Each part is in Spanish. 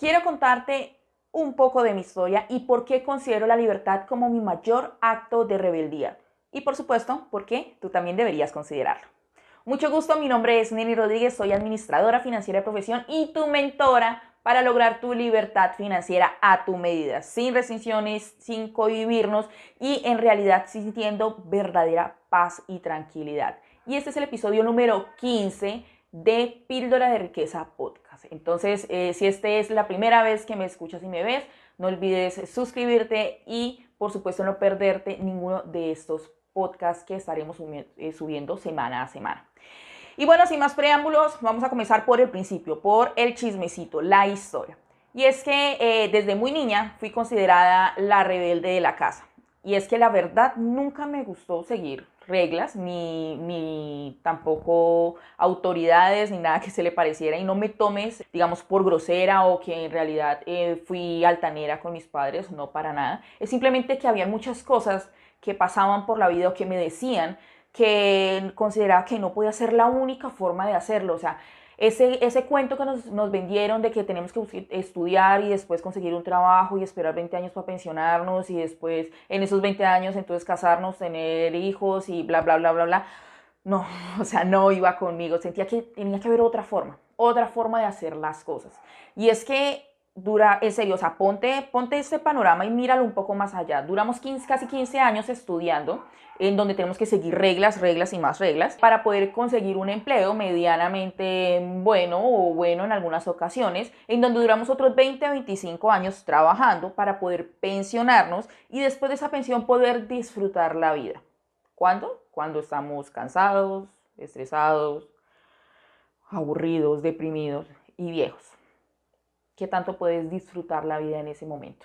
quiero contarte un poco de mi historia y por qué considero la libertad como mi mayor acto de rebeldía. Y por supuesto, por qué tú también deberías considerarlo. Mucho gusto, mi nombre es Nelly Rodríguez, soy administradora financiera de profesión y tu mentora para lograr tu libertad financiera a tu medida, sin restricciones, sin cohibirnos y en realidad sintiendo verdadera paz y tranquilidad. Y este es el episodio número 15 de Píldora de Riqueza Podcast. Entonces, eh, si esta es la primera vez que me escuchas y me ves, no olvides suscribirte y, por supuesto, no perderte ninguno de estos podcasts que estaremos eh, subiendo semana a semana. Y bueno, sin más preámbulos, vamos a comenzar por el principio, por el chismecito, la historia. Y es que eh, desde muy niña fui considerada la rebelde de la casa. Y es que la verdad nunca me gustó seguir reglas, ni, ni tampoco autoridades, ni nada que se le pareciera. Y no me tomes, digamos, por grosera o que en realidad eh, fui altanera con mis padres, no para nada. Es simplemente que había muchas cosas que pasaban por la vida o que me decían que consideraba que no podía ser la única forma de hacerlo. O sea, ese, ese cuento que nos, nos, vendieron de que tenemos que estudiar y después conseguir un trabajo y esperar 20 años para pensionarnos y después en esos 20 años entonces casarnos, tener hijos y bla, bla, bla, bla, bla. No, o sea, no iba conmigo. Sentía que tenía que haber otra forma, otra forma de hacer las cosas. Y es que dura, en serio, o sea, ponte, ponte este panorama y míralo un poco más allá. Duramos 15, casi 15 años estudiando, en donde tenemos que seguir reglas, reglas y más reglas, para poder conseguir un empleo medianamente bueno o bueno en algunas ocasiones, en donde duramos otros 20 a 25 años trabajando para poder pensionarnos y después de esa pensión poder disfrutar la vida. ¿Cuándo? Cuando estamos cansados, estresados, aburridos, deprimidos y viejos qué tanto puedes disfrutar la vida en ese momento.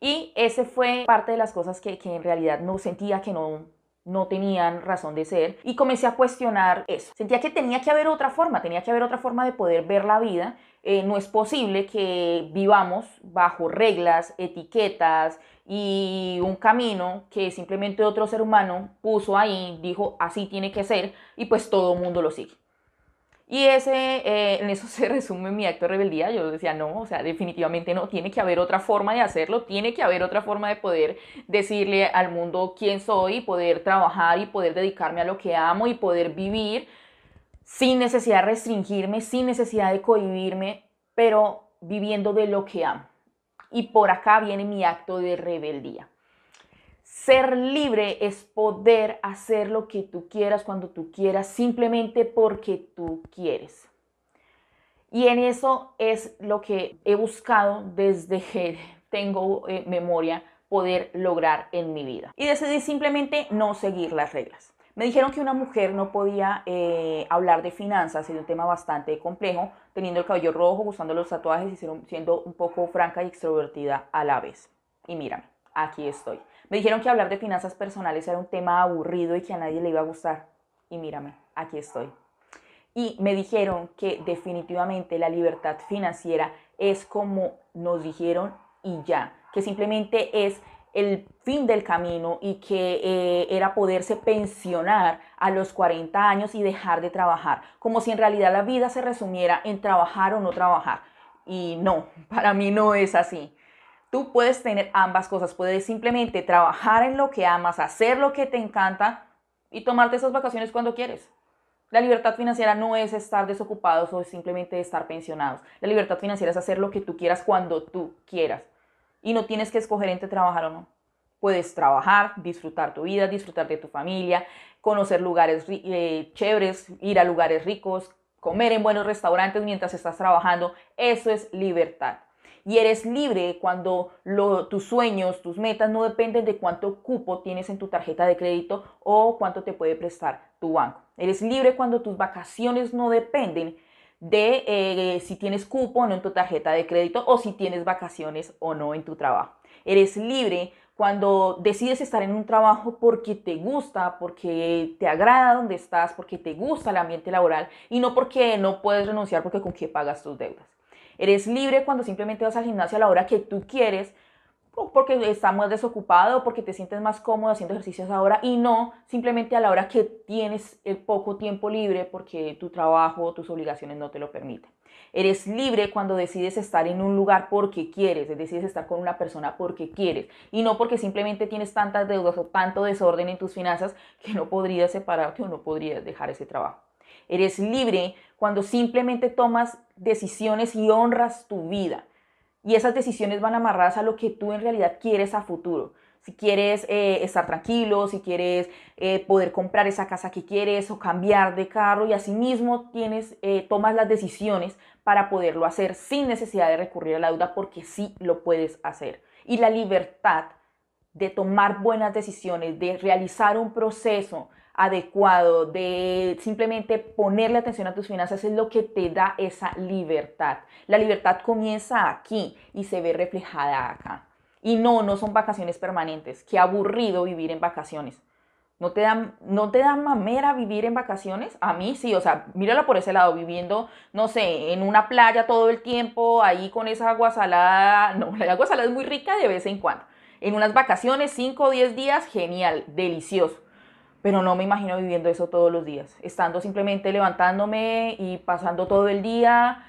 Y ese fue parte de las cosas que, en realidad no sentía que no, no tenían razón de ser y comencé a cuestionar eso. Sentía que tenía que haber otra forma, tenía que haber otra forma de poder ver la vida. Eh, no es posible que vivamos bajo reglas, etiquetas y un camino que simplemente otro ser humano puso ahí, dijo así tiene que ser y pues todo el mundo lo sigue. Y ese, eh, en eso se resume mi acto de rebeldía. Yo decía, no, o sea, definitivamente no, tiene que haber otra forma de hacerlo, tiene que haber otra forma de poder decirle al mundo quién soy, poder trabajar y poder dedicarme a lo que amo y poder vivir sin necesidad de restringirme, sin necesidad de cohibirme, pero viviendo de lo que amo. Y por acá viene mi acto de rebeldía. Ser libre es poder hacer lo que tú quieras cuando tú quieras, simplemente porque tú quieres. Y en eso es lo que he buscado desde que tengo eh, memoria poder lograr en mi vida. Y decidí simplemente no seguir las reglas. Me dijeron que una mujer no podía eh, hablar de finanzas, es un tema bastante complejo, teniendo el cabello rojo, gustando los tatuajes y siendo un poco franca y extrovertida a la vez. Y mírame, aquí estoy. Me dijeron que hablar de finanzas personales era un tema aburrido y que a nadie le iba a gustar. Y mírame, aquí estoy. Y me dijeron que definitivamente la libertad financiera es como nos dijeron y ya, que simplemente es el fin del camino y que eh, era poderse pensionar a los 40 años y dejar de trabajar, como si en realidad la vida se resumiera en trabajar o no trabajar. Y no, para mí no es así. Tú puedes tener ambas cosas, puedes simplemente trabajar en lo que amas, hacer lo que te encanta y tomarte esas vacaciones cuando quieres. La libertad financiera no es estar desocupados o simplemente estar pensionados. La libertad financiera es hacer lo que tú quieras cuando tú quieras. Y no tienes que escoger entre trabajar o no. Puedes trabajar, disfrutar tu vida, disfrutar de tu familia, conocer lugares eh, chéveres, ir a lugares ricos, comer en buenos restaurantes mientras estás trabajando. Eso es libertad y eres libre cuando tus sueños, tus metas no dependen de cuánto cupo tienes en tu tarjeta de crédito o cuánto te puede prestar tu banco. Eres libre cuando tus vacaciones no dependen de eh, si tienes cupo o no en tu tarjeta de crédito o si tienes vacaciones o no en tu trabajo. Eres libre cuando decides estar en un trabajo porque te gusta, porque te agrada donde estás, porque te gusta el ambiente laboral y no porque no puedes renunciar porque con qué pagas tus deudas. Eres libre cuando simplemente vas al gimnasio a la hora que tú quieres, porque estás más desocupado, porque te sientes más cómodo haciendo ejercicios ahora y no simplemente a la hora que tienes el poco tiempo libre porque tu trabajo, tus obligaciones no te lo permiten. Eres libre cuando decides estar en un lugar porque quieres, decides estar con una persona porque quieres y no porque simplemente tienes tantas deudas o tanto desorden en tus finanzas que no podrías separarte o no podrías dejar ese trabajo. Eres libre cuando simplemente tomas decisiones y honras tu vida. Y esas decisiones van amarradas a lo que tú en realidad quieres a futuro. Si quieres eh, estar tranquilo, si quieres eh, poder comprar esa casa que quieres o cambiar de carro y asimismo tienes, eh, tomas las decisiones para poderlo hacer sin necesidad de recurrir a la deuda porque sí lo puedes hacer. Y la libertad de tomar buenas decisiones, de realizar un proceso adecuado, de simplemente ponerle atención a tus finanzas es lo que te da esa libertad. La libertad comienza aquí y se ve reflejada acá. Y no, no son vacaciones permanentes. Qué aburrido vivir en vacaciones. ¿No te, da, ¿No te da mamera vivir en vacaciones? A mí sí, o sea, míralo por ese lado, viviendo, no sé, en una playa todo el tiempo, ahí con esa agua salada. No, la agua salada es muy rica de vez en cuando. En unas vacaciones, 5 o 10 días, genial, delicioso pero no me imagino viviendo eso todos los días, estando simplemente levantándome y pasando todo el día.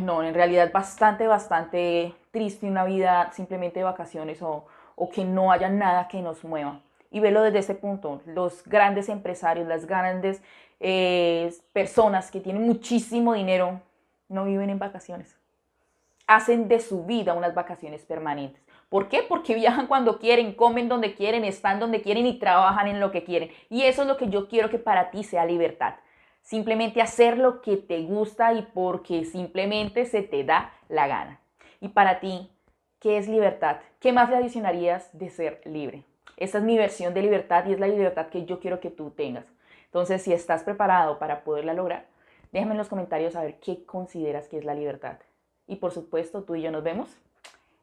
no, en realidad bastante, bastante triste una vida simplemente de vacaciones o, o que no haya nada que nos mueva. Y velo desde ese punto, los grandes empresarios, las grandes eh, personas que tienen muchísimo dinero, no viven en vacaciones. Hacen de su vida unas vacaciones permanentes. ¿Por qué? Porque viajan cuando quieren, comen donde quieren, están donde quieren y trabajan en lo que quieren. Y eso es lo que yo quiero que para ti sea libertad. Simplemente hacer lo que te gusta y porque simplemente se te da la gana. Y para ti, ¿qué es libertad? ¿Qué más le adicionarías de ser libre? Esta es mi versión de libertad y es la libertad que yo quiero que tú tengas. Entonces, si estás preparado para poderla lograr, déjame en los comentarios saber qué consideras que es la libertad. Y por supuesto, tú y yo nos vemos